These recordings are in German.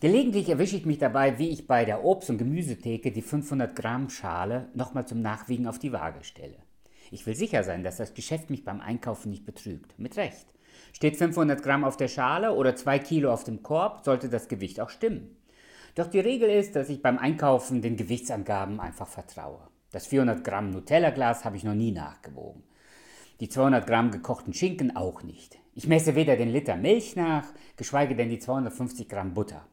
Gelegentlich erwische ich mich dabei, wie ich bei der Obst- und Gemüsetheke die 500 Gramm Schale nochmal zum Nachwiegen auf die Waage stelle. Ich will sicher sein, dass das Geschäft mich beim Einkaufen nicht betrügt. Mit Recht. Steht 500 Gramm auf der Schale oder 2 Kilo auf dem Korb, sollte das Gewicht auch stimmen. Doch die Regel ist, dass ich beim Einkaufen den Gewichtsangaben einfach vertraue. Das 400 Gramm Nutella-Glas habe ich noch nie nachgewogen. Die 200 Gramm gekochten Schinken auch nicht. Ich messe weder den Liter Milch nach, geschweige denn die 250 Gramm Butter.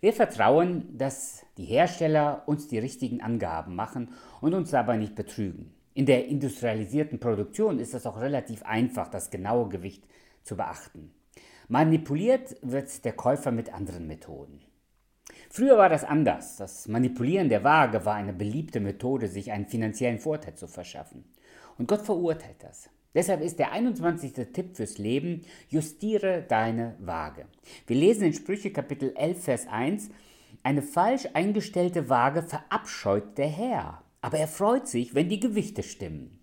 Wir vertrauen, dass die Hersteller uns die richtigen Angaben machen und uns dabei nicht betrügen. In der industrialisierten Produktion ist es auch relativ einfach, das genaue Gewicht zu beachten. Manipuliert wird der Käufer mit anderen Methoden. Früher war das anders. Das Manipulieren der Waage war eine beliebte Methode, sich einen finanziellen Vorteil zu verschaffen. Und Gott verurteilt das. Deshalb ist der 21. Tipp fürs Leben, justiere deine Waage. Wir lesen in Sprüche Kapitel 11, Vers 1, eine falsch eingestellte Waage verabscheut der Herr, aber er freut sich, wenn die Gewichte stimmen.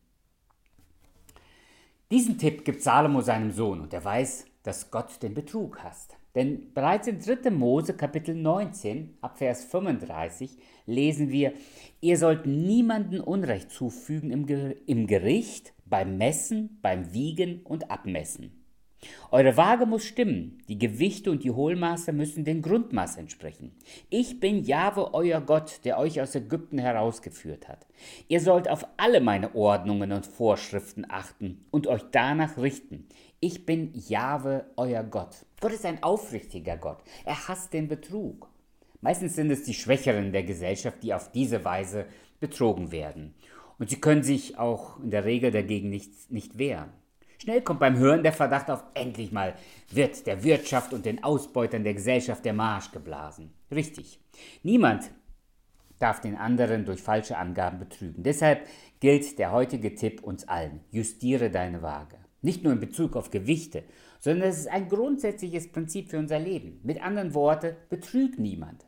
Diesen Tipp gibt Salomo seinem Sohn und er weiß, dass Gott den Betrug hasst. Denn bereits in 3. Mose Kapitel 19 ab Vers 35 lesen wir, ihr sollt niemanden Unrecht zufügen im, im Gericht, beim Messen, beim Wiegen und Abmessen. Eure Waage muss stimmen, die Gewichte und die Hohlmaße müssen dem Grundmaß entsprechen. Ich bin Jahwe, euer Gott, der euch aus Ägypten herausgeführt hat. Ihr sollt auf alle meine Ordnungen und Vorschriften achten und euch danach richten. Ich bin Jahwe, euer Gott. Gott ist ein aufrichtiger Gott. Er hasst den Betrug. Meistens sind es die Schwächeren der Gesellschaft, die auf diese Weise betrogen werden. Und sie können sich auch in der Regel dagegen nicht, nicht wehren. Schnell kommt beim Hören der Verdacht auf, endlich mal wird der Wirtschaft und den Ausbeutern der Gesellschaft der Marsch geblasen. Richtig. Niemand darf den anderen durch falsche Angaben betrügen. Deshalb gilt der heutige Tipp uns allen. Justiere deine Waage. Nicht nur in Bezug auf Gewichte, sondern es ist ein grundsätzliches Prinzip für unser Leben. Mit anderen Worten, betrüg niemand.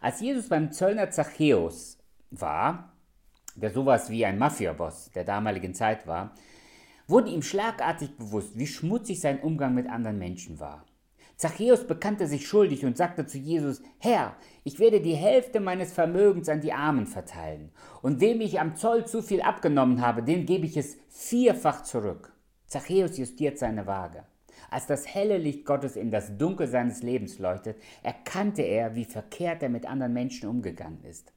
Als Jesus beim Zöllner Zachäus war, der sowas wie ein Mafiaboss der damaligen Zeit war, wurde ihm schlagartig bewusst, wie schmutzig sein Umgang mit anderen Menschen war. Zachäus bekannte sich schuldig und sagte zu Jesus, Herr, ich werde die Hälfte meines Vermögens an die Armen verteilen, und wem ich am Zoll zu viel abgenommen habe, dem gebe ich es vierfach zurück. Zachäus justiert seine Waage. Als das helle Licht Gottes in das Dunkel seines Lebens leuchtet, erkannte er, wie verkehrt er mit anderen Menschen umgegangen ist.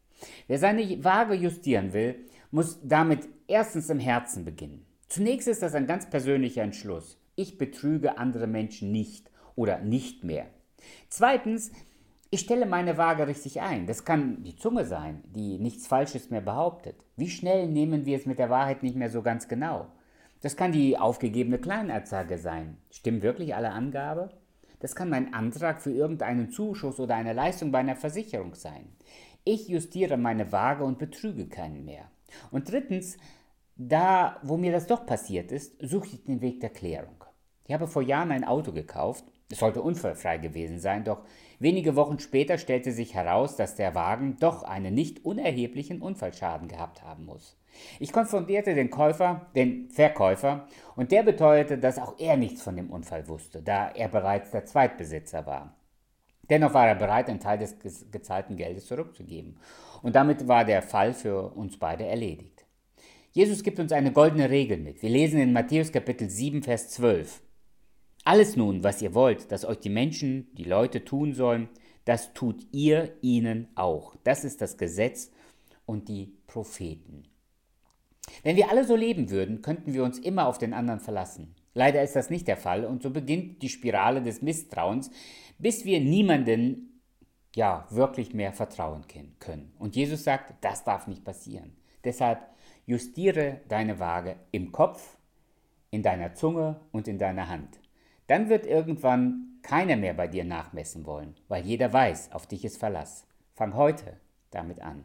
Wer seine Waage justieren will, muss damit erstens im Herzen beginnen. Zunächst ist das ein ganz persönlicher Entschluss. Ich betrüge andere Menschen nicht oder nicht mehr. Zweitens, ich stelle meine Waage richtig ein. Das kann die Zunge sein, die nichts Falsches mehr behauptet. Wie schnell nehmen wir es mit der Wahrheit nicht mehr so ganz genau? Das kann die aufgegebene Kleinanzeige sein. Stimmen wirklich alle Angabe? Das kann mein Antrag für irgendeinen Zuschuss oder eine Leistung bei einer Versicherung sein. Ich justiere meine Waage und betrüge keinen mehr. Und drittens, da, wo mir das doch passiert ist, suche ich den Weg der Klärung. Ich habe vor Jahren ein Auto gekauft. Es sollte unfallfrei gewesen sein, doch wenige Wochen später stellte sich heraus, dass der Wagen doch einen nicht unerheblichen Unfallschaden gehabt haben muss. Ich konfrontierte den Käufer, den Verkäufer, und der beteuerte, dass auch er nichts von dem Unfall wusste, da er bereits der Zweitbesitzer war. Dennoch war er bereit, einen Teil des gezahlten Geldes zurückzugeben. Und damit war der Fall für uns beide erledigt. Jesus gibt uns eine goldene Regel mit. Wir lesen in Matthäus Kapitel 7, Vers 12. Alles nun, was ihr wollt, dass euch die Menschen, die Leute tun sollen, das tut ihr ihnen auch. Das ist das Gesetz und die Propheten. Wenn wir alle so leben würden, könnten wir uns immer auf den anderen verlassen. Leider ist das nicht der Fall und so beginnt die Spirale des Misstrauens, bis wir niemanden ja wirklich mehr vertrauen können. Und Jesus sagt, das darf nicht passieren. Deshalb Justiere deine Waage im Kopf, in deiner Zunge und in deiner Hand. Dann wird irgendwann keiner mehr bei dir nachmessen wollen, weil jeder weiß, auf dich ist Verlass. Fang heute damit an.